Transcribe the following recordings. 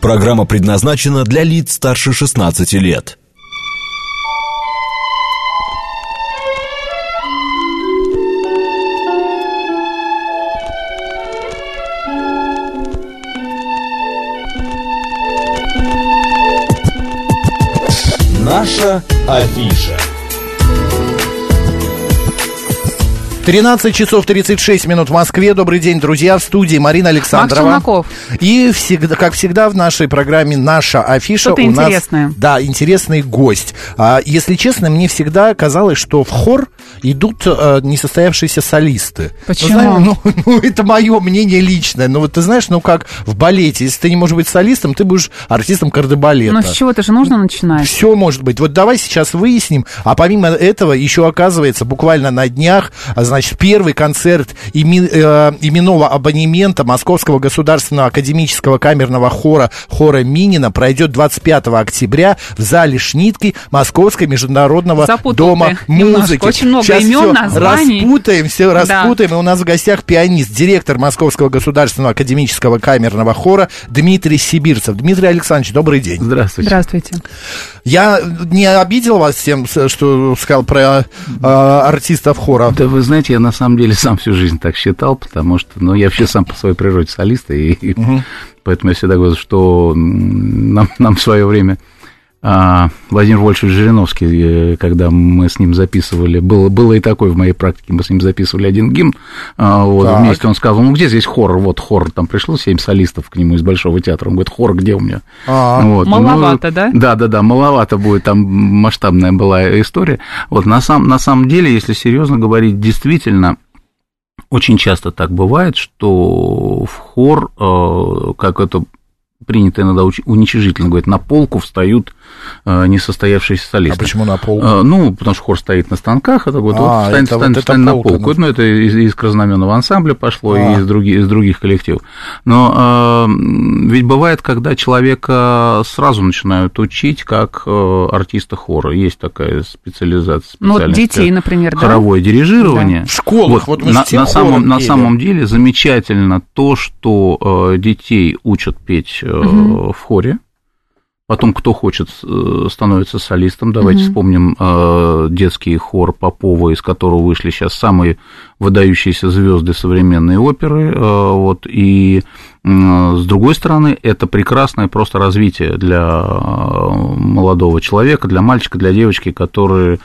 Программа предназначена для лиц старше 16 лет. Наша афиша. 13 часов 36 минут в Москве. Добрый день, друзья. В студии Марина Александрова. Макс Челноков. И всегда, как всегда в нашей программе «Наша афиша» Что-то у нас... интересное. Да, интересный гость. А, если честно, мне всегда казалось, что в хор идут а, несостоявшиеся солисты. Почему? Ну, знаешь, ну, ну, это мое мнение личное. Но вот ты знаешь, ну как в балете. Если ты не можешь быть солистом, ты будешь артистом кардебалета. Но Ну, с чего-то же нужно начинать. Все может быть. Вот давай сейчас выясним. А помимо этого, еще оказывается, буквально на днях, а, значит, первый концерт имен- э, именного абонемента Московского государственного академического камерного хора хора Минина пройдет 25 октября в зале Шнитки Московского международного Запутал дома ты немножко. музыки. Очень много Сейчас имен, всё названий. Распутаем, все Да. распутаем. И у нас в гостях пианист, директор Московского государственного академического камерного хора Дмитрий Сибирцев. Дмитрий Александрович, добрый день. Здравствуйте. Здравствуйте. Я не обидел вас тем, что сказал про э, артистов хора. Да вы знаете, я на самом деле сам всю жизнь так считал, потому что, ну, я вообще сам по своей природе солист, и, и поэтому я всегда говорю, что нам, нам в свое время а, Владимир Вольфович Жириновский, э, когда мы с ним записывали, было, было и такое в моей практике, мы с ним записывали один гимн, а, вот, Так. вместе он сказал, ну, где здесь хор? Вот хор, там пришло семь солистов к нему из Большого театра, он говорит, хор где у меня? А, Вот, ну, Маловато, да? Да, да, да, маловато будет, там масштабная была история. Вот на, сам, на самом деле, если серьезно говорить, действительно, очень часто так бывает, что в хор, э, как это принято иногда уничижительно говорить, на полку встают э, несостоявшиеся а солисты. почему на пол? Э, Ну, потому что хор стоит на станках, это вот, А, вот встань, это встань, вот встань на полка, полку. ну. Ну, это из, из кразномённого ансамбля пошло, А. и из других, из других коллективов. Но э, ведь бывает, когда человека сразу начинают учить как э, артиста хора. Есть такая специализация. Ну, вот детей, как например, да? Хоровое дирижирование. В школах, вот мы же на, на самом, на самом деле замечательно то, что э, детей учат петь э, Мгм. в хоре. Потом, кто хочет, э, становится солистом. Давайте Мгм. вспомним э, детский хор Попова, из которого вышли сейчас самые выдающиеся звезды современной оперы. э, вот, и м, с другой стороны, это прекрасное просто развитие для э, молодого человека, для мальчика, для девочки, которые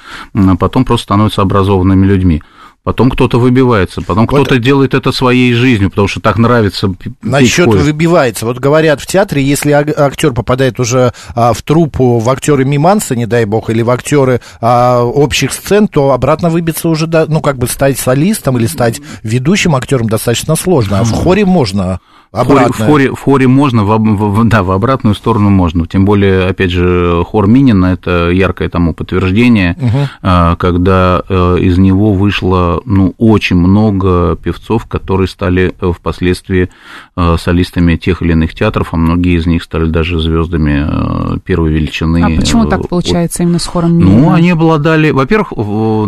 потом просто становятся образованными людьми. Потом кто-то выбивается, потом Вот- кто-то делает это своей жизнью, потому что так нравится Насчет выбивается. Вот говорят в театре, если ак- актер попадает уже а, в труппу, в актеры миманса, не дай бог, или в актеры а, общих сцен, то обратно выбиться уже, ну, как бы стать солистом или стать ведущим актером достаточно сложно. А в хоре можно обратно. в, хоре, в хоре можно, в, в- да, в обратную сторону можно. Тем более, опять же, хор Минина – это яркое тому подтверждение, а, когда э, из него вышло ну, очень много певцов, которые стали э, впоследствии э, солистами тех или иных театров, а многие из них стали даже звездами первой величины. А почему так получается именно с хором Ну, Минина? они обладали... Во-первых,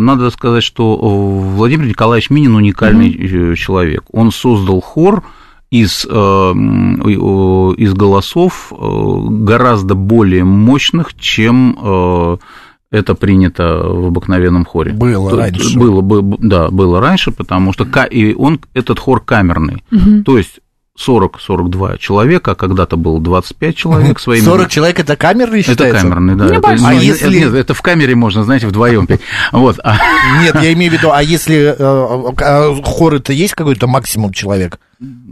надо сказать, что Владимир Николаевич Минин уникальный э, человек. Он создал хор из, э, м, э, из голосов э, гораздо более мощных, чем э, это принято в обыкновенном хоре. Было То- раньше. Было, бы- да, было раньше, потому что и он, этот хор камерный. То есть 40-42 человека, а когда-то было 25 человек своими... 40 человек это камерный Это считается? камерный, да. Это, Небольшой. А нет, если- нет, это в камере можно, знаете, вдвоем петь. Вот. а- Нет, я имею в виду, а если э, хор это есть какой-то максимум человек?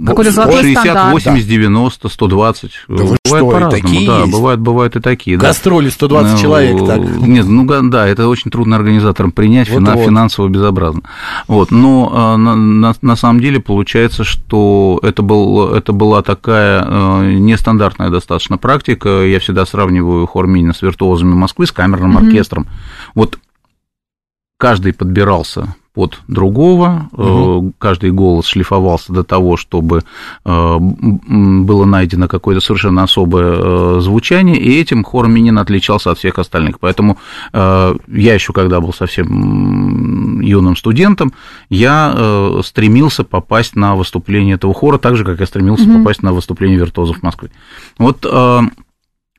Какой-то золотой 60, стандарт. 80, 90, 120. Да бывает по-разному, такие да, есть? бывают, бывают и такие. да. Гастроли 120 Ну, человек, так. Нет, ну да, это очень трудно организаторам принять, фина- Вот-вот. финансово безобразно. Вот, но а, на, на- на самом деле получается, что это, был, это была такая э, нестандартная достаточно практика. Я всегда сравниваю хор Минина с виртуозами Москвы, с камерным оркестром. Вот каждый подбирался под другого, э, каждый голос шлифовался до того, чтобы э, было найдено какое-то совершенно особое э, звучание, и этим хор Минин отличался от всех остальных. Поэтому я еще, когда был совсем юным студентом, я стремился попасть на выступление этого хора, так же, как я стремился mm-hmm. попасть на выступление виртуозов Москвы. Вот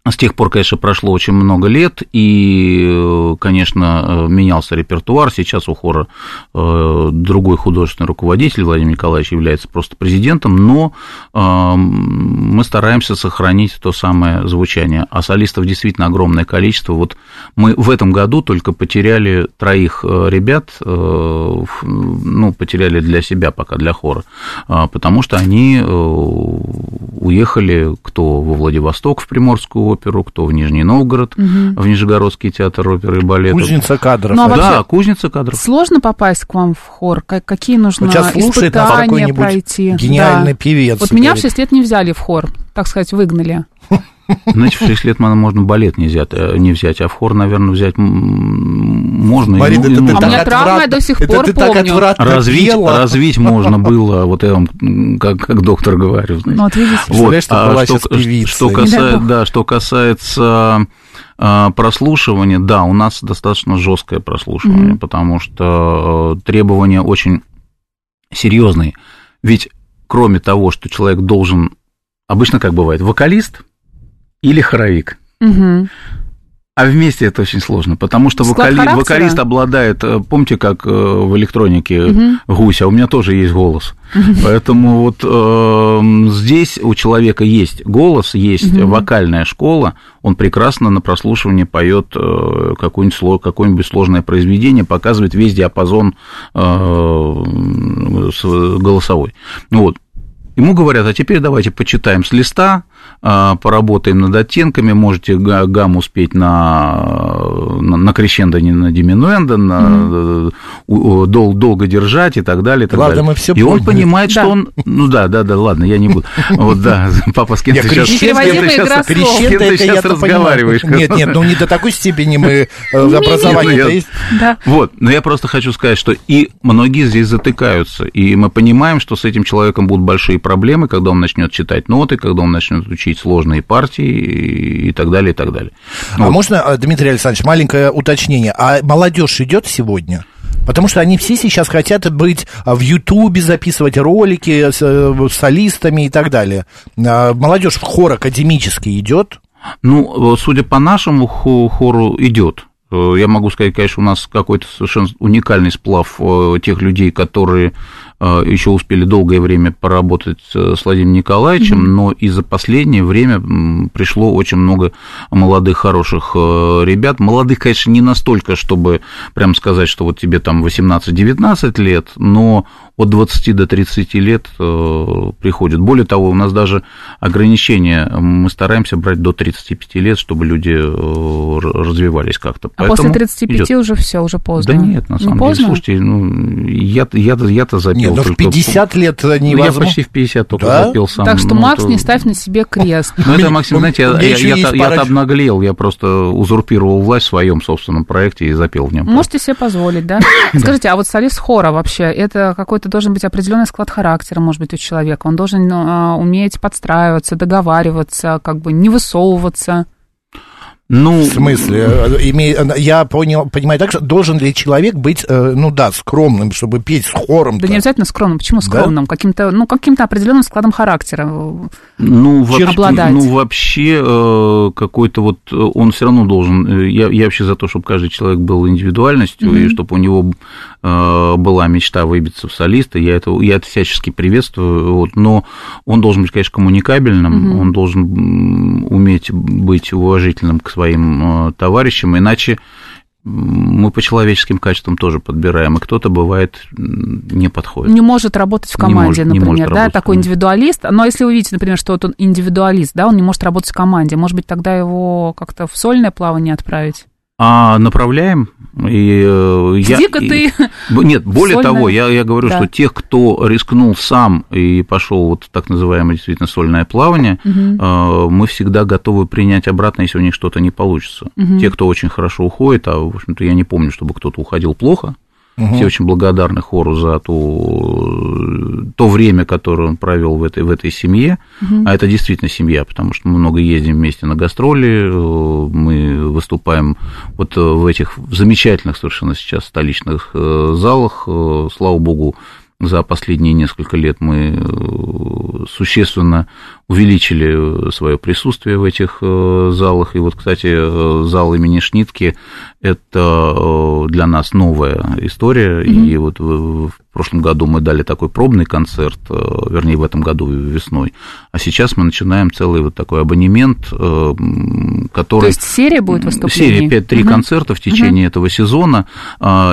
с тех пор, конечно, прошло очень много лет, и, конечно, менялся репертуар. Сейчас у хора э, другой художественный руководитель, Владимир Николаевич, является просто президентом, но э, мы стараемся сохранить то самое звучание. А солистов действительно огромное количество. Вот мы в этом году только потеряли троих э, ребят, ну, потеряли для себя пока, для хора, потому что они уехали кто во Владивосток, в Приморскую оперу, кто в Нижний Новгород, угу. в Нижегородский театр оперы и балета. Кузница кадров. Ну, а да, кузница кадров. Сложно попасть к вам в хор? Какие нужно вот испытания пройти? Гениальный да. певец. Вот меня в 6 лет не взяли в хор, так сказать, выгнали. Знаете, в 6 лет можно балет не взять, э, не взять, а в хор, наверное, взять можно. Марина, это, ну, а у меня травма я до сих это пор ты помню. Так развить, развить можно было, вот я вам, как, как доктор говорю. Знаете. Ну, вот видите. Вот, а что, что, касается, да, что касается а, прослушивания, да, у нас достаточно жесткое прослушивание, mm-hmm. потому что э, требования очень серьезные. Ведь кроме того, что человек должен, обычно как бывает, вокалист или хоровик. Угу. А вместе это очень сложно, потому что вокали... вокалист обладает, э, помните, как э, в электронике угу. гусь, а у меня тоже есть голос. Угу. Поэтому вот э, здесь у человека есть голос, есть угу. вокальная школа, он прекрасно на прослушивании поет э, какое-нибудь, какое-нибудь сложное произведение, показывает весь диапазон э, голосовой. Вот. Ему говорят, а теперь давайте почитаем с листа, поработаем над оттенками, можете гамму спеть на, на, на крещендо, не на диминуэндо, на, mm-hmm. дол, долго держать и так далее. И, так ладно, далее. мы все и он понимает, да. что он... Ну да, да, да, ладно, я не буду. Вот да, папа, с кем ты сейчас, сейчас разговариваешь? Нет, нет, ну не до такой степени мы э, образование есть. Вот, но я просто хочу сказать, что и многие здесь затыкаются, и мы понимаем, что с этим человеком будут большие проблемы, когда он начнет читать ноты, когда он начнет учить сложные партии и так далее, и так далее. А вот. можно, э, Дмитрий Александрович, маленькое уточнение. А молодежь идет сегодня? Потому что они все сейчас хотят быть в Ютубе, записывать ролики с, э, солистами и так далее. А молодежь в хор академический идет? Ну, судя по нашему хору, идет. Э, я могу сказать, конечно, у нас какой-то совершенно уникальный сплав тех людей, которые Э, еще успели долгое время поработать с Владимиром Николаевичем, mm-hmm. но и за последнее время пришло очень много молодых, хороших э, ребят. Молодых, конечно, не настолько, чтобы прям сказать, что вот тебе там 18-19 лет, но от 20 до 30 лет э, приходят. Более того, у нас даже ограничения, мы стараемся брать до 35 лет, чтобы люди развивались как-то. А Поэтому после 35 идет. уже все, уже поздно? Да нет, на самом не деле, поздно? слушайте, ну, я, я, я-то запил нет, ну в 50 лет не ну, Я почти в 50 только да? запил сам. Так что, ну, Макс, то... не ставь на себе крест. Ну, это, Максим, знаете, я, я, я, я обнаглел, я просто узурпировал власть в своем собственном проекте и запел в нем. Можете себе позволить, да? Скажите, а вот солист хора вообще, это какой-то должен быть определенный склад характера, может быть, у человека? Он должен ну, уметь подстраиваться, договариваться, как бы не высовываться? Ну, в смысле? Я понял, понимаю так, что должен ли человек быть, э, ну да, скромным, чтобы петь с хором? Да не обязательно скромным. Почему скромным? Да? Каким-то, ну, каким-то определенным складом характера ну, обладать. Ну, вообще, э, какой-то вот, он все равно должен, э, я, я вообще за то, чтобы каждый человек был индивидуальностью, mm-hmm. и чтобы у него была мечта выбиться в солиста, я это, я это всячески приветствую, вот, но он должен быть, конечно, коммуникабельным, mm-hmm. он должен уметь быть уважительным к своим э, товарищам, иначе мы по человеческим качествам тоже подбираем, и кто-то бывает не подходит. Не может работать в команде, не может, например, не да, такой индивидуалист. Но если вы видите, например, что вот он индивидуалист, да, он не может работать в команде, может быть, тогда его как-то в сольное плавание отправить? А направляем. И э, я, ты. Нет, более сольное. того, я, я говорю, да. что тех, кто рискнул сам и пошел вот так называемое действительно сольное плавание, угу. мы всегда готовы принять обратно, если у них что-то не получится. Угу. Те, кто очень хорошо уходит, а в общем-то я не помню, чтобы кто-то уходил плохо, Угу. Все очень благодарны хору за ту, то время, которое он провел в этой, в этой семье. Угу. А это действительно семья, потому что мы много ездим вместе на гастроли, мы выступаем вот в этих замечательных совершенно сейчас столичных э, залах. Э, слава богу, за последние несколько лет мы э, существенно увеличили свое присутствие в этих залах. И вот, кстати, зал имени Шнитки – это для нас новая история. Mm-hmm. И вот в прошлом году мы дали такой пробный концерт, вернее, в этом году весной. А сейчас мы начинаем целый вот такой абонемент, который... То есть серия будет выступлений? Серия 5-3 угу. концерта в течение угу. этого сезона.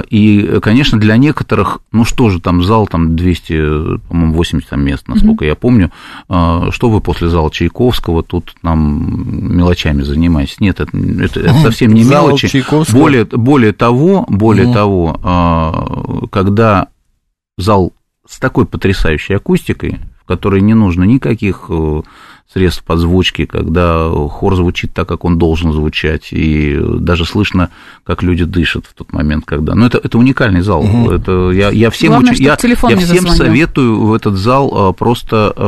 И, конечно, для некоторых, ну что же, там зал там 200, по-моему, 80 там мест, насколько угу. я помню. Что вы после зала Чайковского тут нам мелочами занимаетесь? Нет, это, это, это совсем не зал мелочи. Чайковского. Более, более того, более угу. того, когда зал с такой потрясающей акустикой, в которой не нужно никаких э, средств подзвучки, когда хор звучит так, как он должен звучать, и даже слышно, как люди дышат в тот момент, когда... Ну, это, это уникальный зал. Угу. Это, я, я всем, Главное, очень, я, я всем советую в этот зал а, просто э,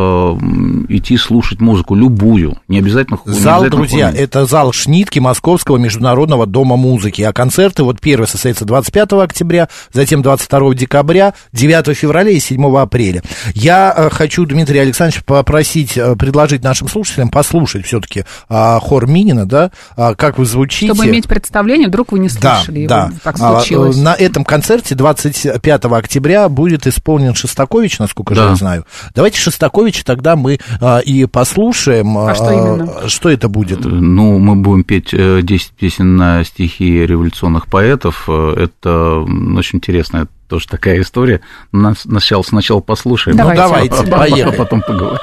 идти слушать музыку, любую, не обязательно... Зал, не обязательно друзья, хор. это зал Шнитки Московского международного дома музыки, а концерты, вот первый состоится 25 октября, затем 22 декабря, 9 февраля и 7 апреля. Я э, хочу, Дмитрий Александрович, попросить, э, предложить нашим нашим слушателям послушать все-таки а, хор Минина, да, а, как вы звучите. Чтобы иметь представление, вдруг вы не слышали да, его, да. так случилось. А, на этом концерте 25 октября будет исполнен Шостакович, насколько да. же я знаю. Давайте Шостаковича тогда мы а, и послушаем. А, а что именно? Что это будет? Ну, мы будем петь 10 э, песен на стихи революционных поэтов. Э, это очень интересная тоже такая история. Нас сначала, сначала послушаем. Давайте. Ну, давайте, поехали. А потом поговорим.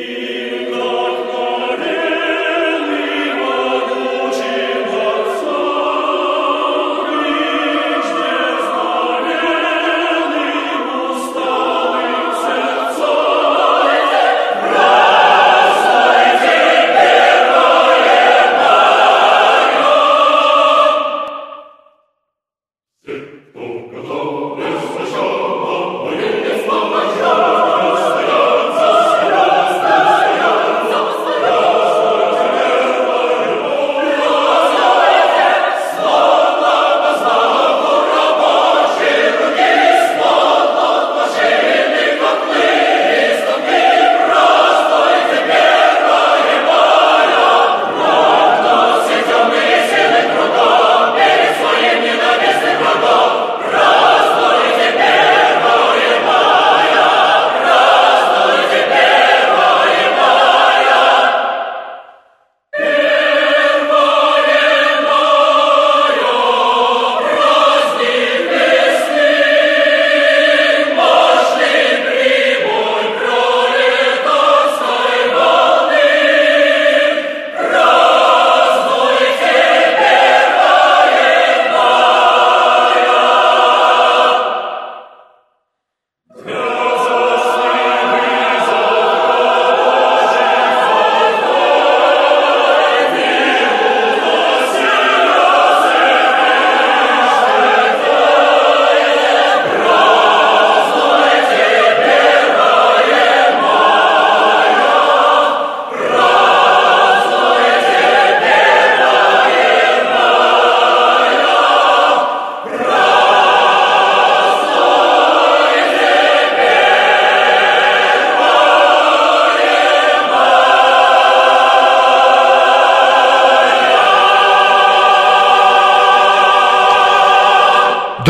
Amen.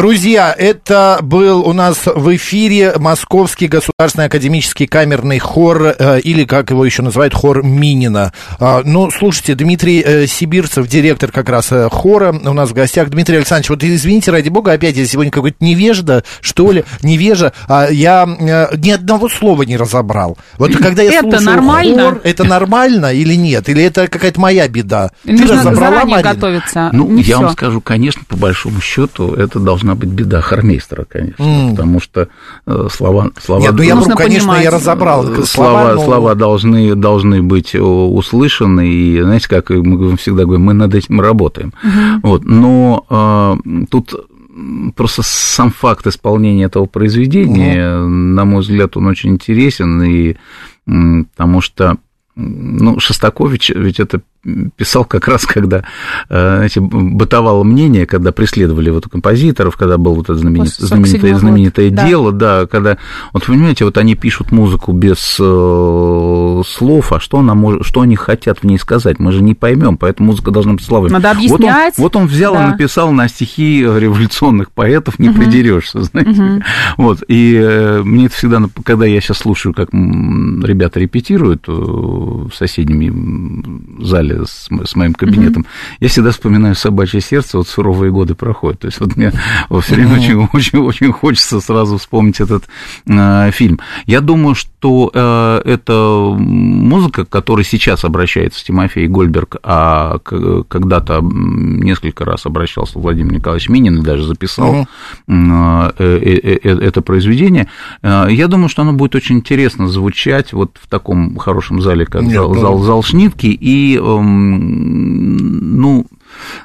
Друзья, это был у нас в эфире Московский государственный академический камерный хор, э, или, как его еще называют, хор Минина. А, ну, слушайте, Дмитрий э, Сибирцев, директор как раз э, хора, у нас в гостях. Дмитрий Александрович, вот извините, ради бога, опять я сегодня какой-то невежда, что ли, невежа. А, я ни одного слова не разобрал. Вот когда я это слушаю нормально? хор, это нормально или нет? Или это какая-то моя беда? Или Ты нужно разобрала, заранее Марина? готовиться? Ну, Не я всё. вам скажу, конечно, по большому счету, это должна быть беда хормейстера, конечно, М. потому что э, слова, слова, Нет, ну я, Нужно конечно, я понимать. разобрал. э, Слова, слова, ну, слова должны, должны быть э, услышаны, и, знаете, как мы всегда говорим, мы над этим работаем. Вот, но э, тут просто сам факт исполнения этого произведения, на мой взгляд, он очень интересен, и потому что ну, Шостакович ведь это писал как раз, когда, э, знаете, бытовало мнение, когда преследовали вот композиторов, когда было вот это знаменит- После 47-го знаменитое, знаменитое да. дело, да, когда, вот понимаете, вот они пишут музыку без э, слов, а что, она может, что они хотят в ней сказать, мы же не поймем, поэтому музыка должна быть словами. Надо объяснять. Вот он, вот он взял Да. и написал на стихи революционных поэтов, не придерешься, знаете. Вот, и э, мне это всегда, когда я сейчас слушаю, как ребята репетируют э, в соседнем м, зале с, с моим кабинетом, я всегда вспоминаю «Собачье сердце», вот суровые годы проходят. То есть вот мне все время очень, очень, очень хочется сразу вспомнить этот э, фильм. Я думаю, что э, это музыка, к которой сейчас обращается Тимофей Гольберг, а когда-то несколько раз обращался Владимир Николаевич Минин и даже записал м, э, это произведение. Я думаю, что оно будет очень интересно звучать вот в таком хорошем зале, как Нет, зал, ну- зал, зал Шнитки, и, ну,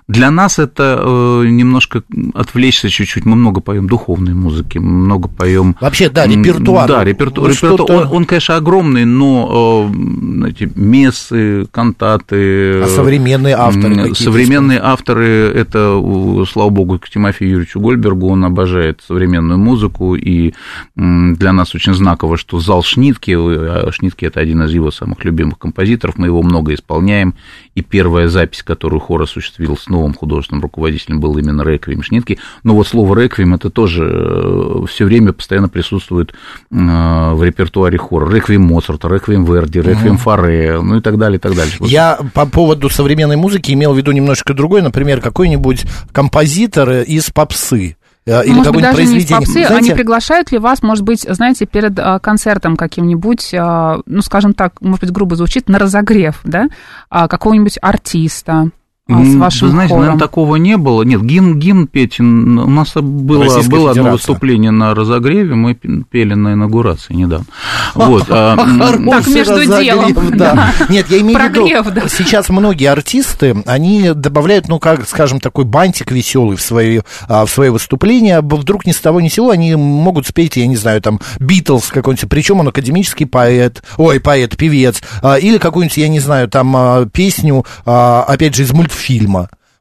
для нас это э, немножко отвлечься чуть-чуть. Мы много поем духовной музыки, много поем... Вообще, да, репертуар. Да, реперту- Ну, репертуар. Он, он, конечно, огромный, но э, знаете, мессы, кантаты... А современные авторы Современные авторы, это, слава богу, к Тимофею Юрьевичу Гольбергу, он обожает современную музыку, и для нас очень знаково, что зал Шнитки, а Шнитки – это один из его самых любимых композиторов, мы его много исполняем, и первая запись, которую хор осуществил с новым художественным руководителем, был именно «Реквием» Шнитки, но вот слово «Реквием» это тоже все время постоянно присутствует э, в репертуаре хора. «Реквием» Моцарта, «Реквием» Верди, «Реквием» Фаре, ну и так далее, и так далее. Я по поводу современной музыки имел в виду немножко другой, например, какой-нибудь композитор из попсы. э, Или может быть, даже не из произведение. попсы, Знаете, они приглашают ли вас, может быть, знаете, перед а, концертом каким-нибудь, а, ну, скажем так, может быть, грубо звучит, на разогрев, да, а, какого-нибудь артиста а, с вашим Вы знаете, хором? наверное, такого не было. Нет, гимн, гимн петь, у нас было, Российская было одно выступление на разогреве, мы пели на инаугурации недавно. Вот, а, Так, между разогрев, делом. Нет, я имею в виду, Прогрев, да. сейчас многие артисты, они добавляют, ну, как, скажем, такой бантик веселый в свои, а, в свои выступления. Вдруг ни с того ни с сего они могут спеть, я не знаю, там, Битлз какой-нибудь, причем он академический поэт, ой, поэт, певец, а, или какую-нибудь, я не знаю, там, песню, опять же, из мультфильма.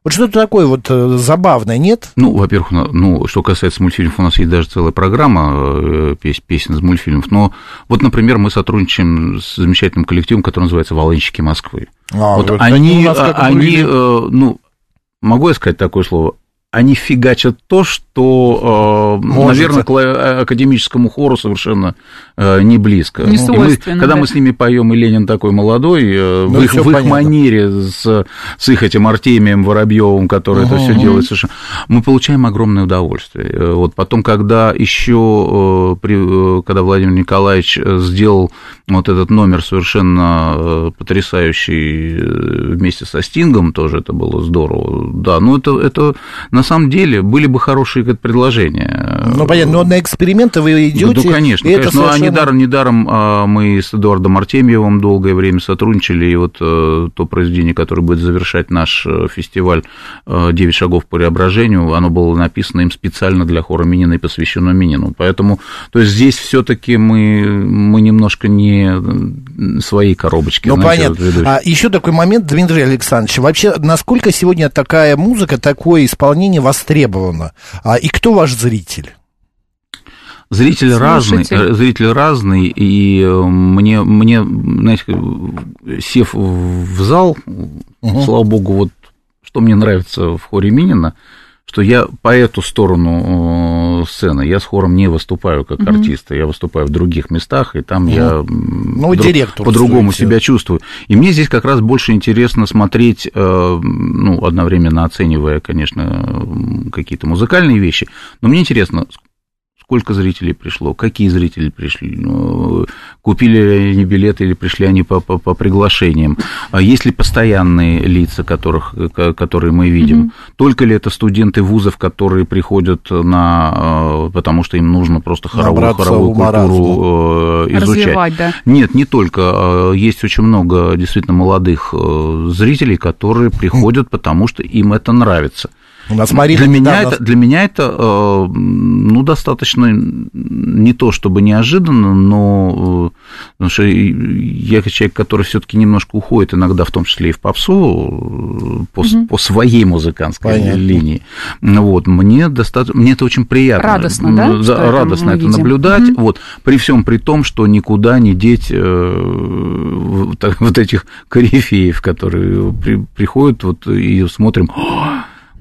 Вот что-то такое вот э, забавное, нет? Ну, во-первых, ну, что касается мультфильмов, у нас есть даже целая программа э, пес- песен из мультфильмов. Но вот, например, мы сотрудничаем с замечательным коллективом, который называется «Волынщики Москвы». А, вот они, они как они, э, ну, могу я сказать такое слово? Они фигачат то, что, э, Можете. наверное, к ла- академическому хору совершенно э, не близко. Не И мы- когда да. мы с ними поем, и Ленин такой молодой, э, Ну, в их, в их манере с, с их этим Артемием Воробьевым, который это все делает совершенно, мы получаем огромное удовольствие. Э, Вот потом, когда еще, э, э, когда Владимир Николаевич э, сделал вот этот номер совершенно э, потрясающий э, вместе со Стингом, тоже это было здорово. Да, ну это, это на самом деле были бы хорошие как, предложения. Ну, понятно, но на эксперименты вы идете. Ну, конечно, конечно. Ну, а совершенно- недаром, недаром а, мы с Эдуардом Артемьевым долгое время сотрудничали, и вот э, то произведение, которое будет завершать наш э, фестиваль э, «Девять шагов по преображению», оно было написано им специально для хора Минина и посвящено Минину. Поэтому, то есть здесь все таки мы, мы немножко не свои коробочки. Ну, понятно. А еще такой момент, Дмитрий Александрович. Вообще, насколько сегодня такая музыка, такое исполнение востребовано? А, и кто ваш зритель? Зритель разный, Слушатель. э, зритель разный, и э, мне, мне, знаете, сев в зал, слава богу, вот что мне нравится в хоре Минина, что я по эту сторону сцены, я с хором не выступаю как mm-hmm. артист, я выступаю в других местах, и там mm-hmm. я ну, директор по-другому себя чувствую. И мне здесь как раз больше интересно смотреть, э, ну, одновременно оценивая, конечно, какие-то музыкальные вещи, но мне интересно, сколько зрителей пришло, какие зрители пришли, ну, купили ли они билеты или пришли они по, по, по приглашениям, а есть ли постоянные лица, которых, которые мы видим, mm-hmm. только ли это студенты вузов, которые приходят на, э, потому что им нужно просто хоровую, хоровую культуру э, изучать. Развивать, да. Нет, не только, э, есть очень много действительно молодых зрителей, которые приходят, потому что им это нравится. У нас Марина для, меня это, для меня это, э, ну, достаточно не то чтобы неожиданно, но э, потому что я человек, который все-таки немножко уходит иногда, в том числе и в попсу, э, по, угу. по своей музыкантской Понятно. линии. Вот, мне достаточно, мне это очень приятно. Радостно, да? да радостно это, это наблюдать. Угу. Вот, при всем при том, что никуда не деть вот этих корифеев, которые при, приходят вот, и смотрим,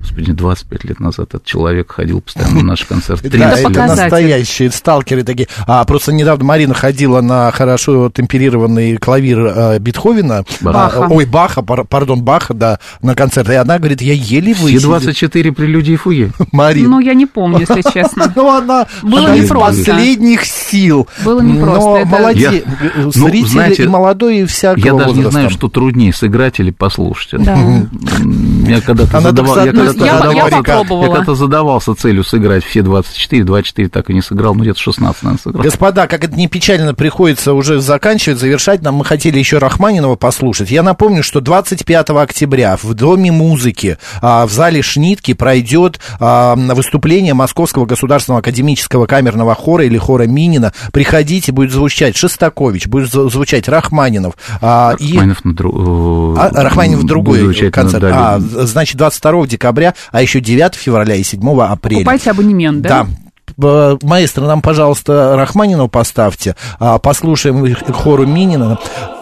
Господи, 25 лет назад этот человек ходил постоянно на наш концерт. Да, это настоящие сталкеры такие. А просто недавно Марина ходила на хорошо темперированный клавир э, Бетховена. Баха. Ой, Баха, пардон, Баха, да, на концерт. И она говорит, я еле высидела. Все 24 прелюдии фуги. Марина. Ну, я не помню, если честно. Ну, она Было из последних сил. Было непросто. Но молодец. Ну, Зрители молодой и всякого Я даже не знаю, что труднее, сыграть или послушать. Да. Я когда-то задавал я, я, попробовала. Я когда-то задавался целью сыграть все 24, 24 так и не сыграл, ну где-то 16, наверное, сыграл. Господа, как это не печально приходится уже заканчивать, завершать, нам мы хотели еще Рахманинова послушать. Я напомню, что 25 октября в Доме музыки а, в зале Шнитки пройдет а, выступление Московского государственного академического камерного хора или хора Минина. Приходите, будет звучать Шестакович, будет звучать Рахманинов. А, Рахманинов и... на дру... а, Рахманинов другой концерт. А, значит, 22 декабря декабря, а еще 9 февраля и 7 апреля. Покупайте абонемент, да? Да. Маэстро, нам, пожалуйста, Рахманину поставьте, а, послушаем хору Минина.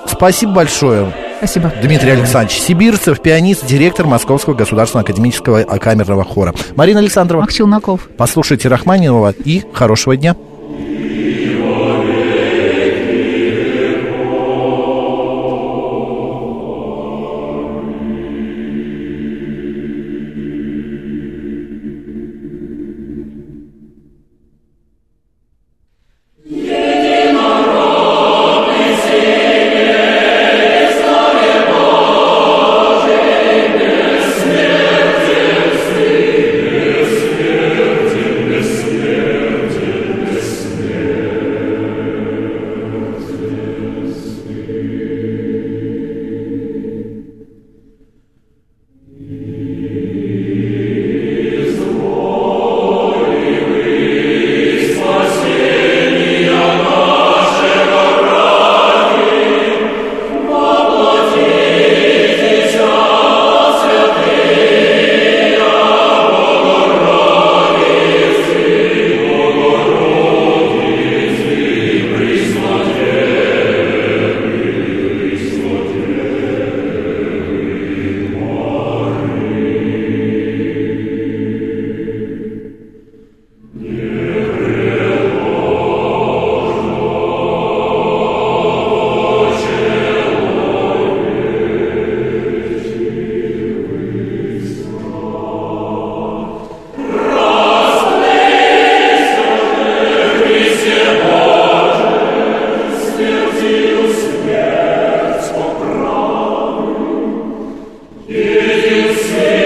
Спасибо большое. Спасибо. Дмитрий Александрович Сибирцев, пианист, директор Московского государственного академического камерного хора. Марина Александрова. Мак Челноков. Послушайте Рахманинова и хорошего дня. will safe.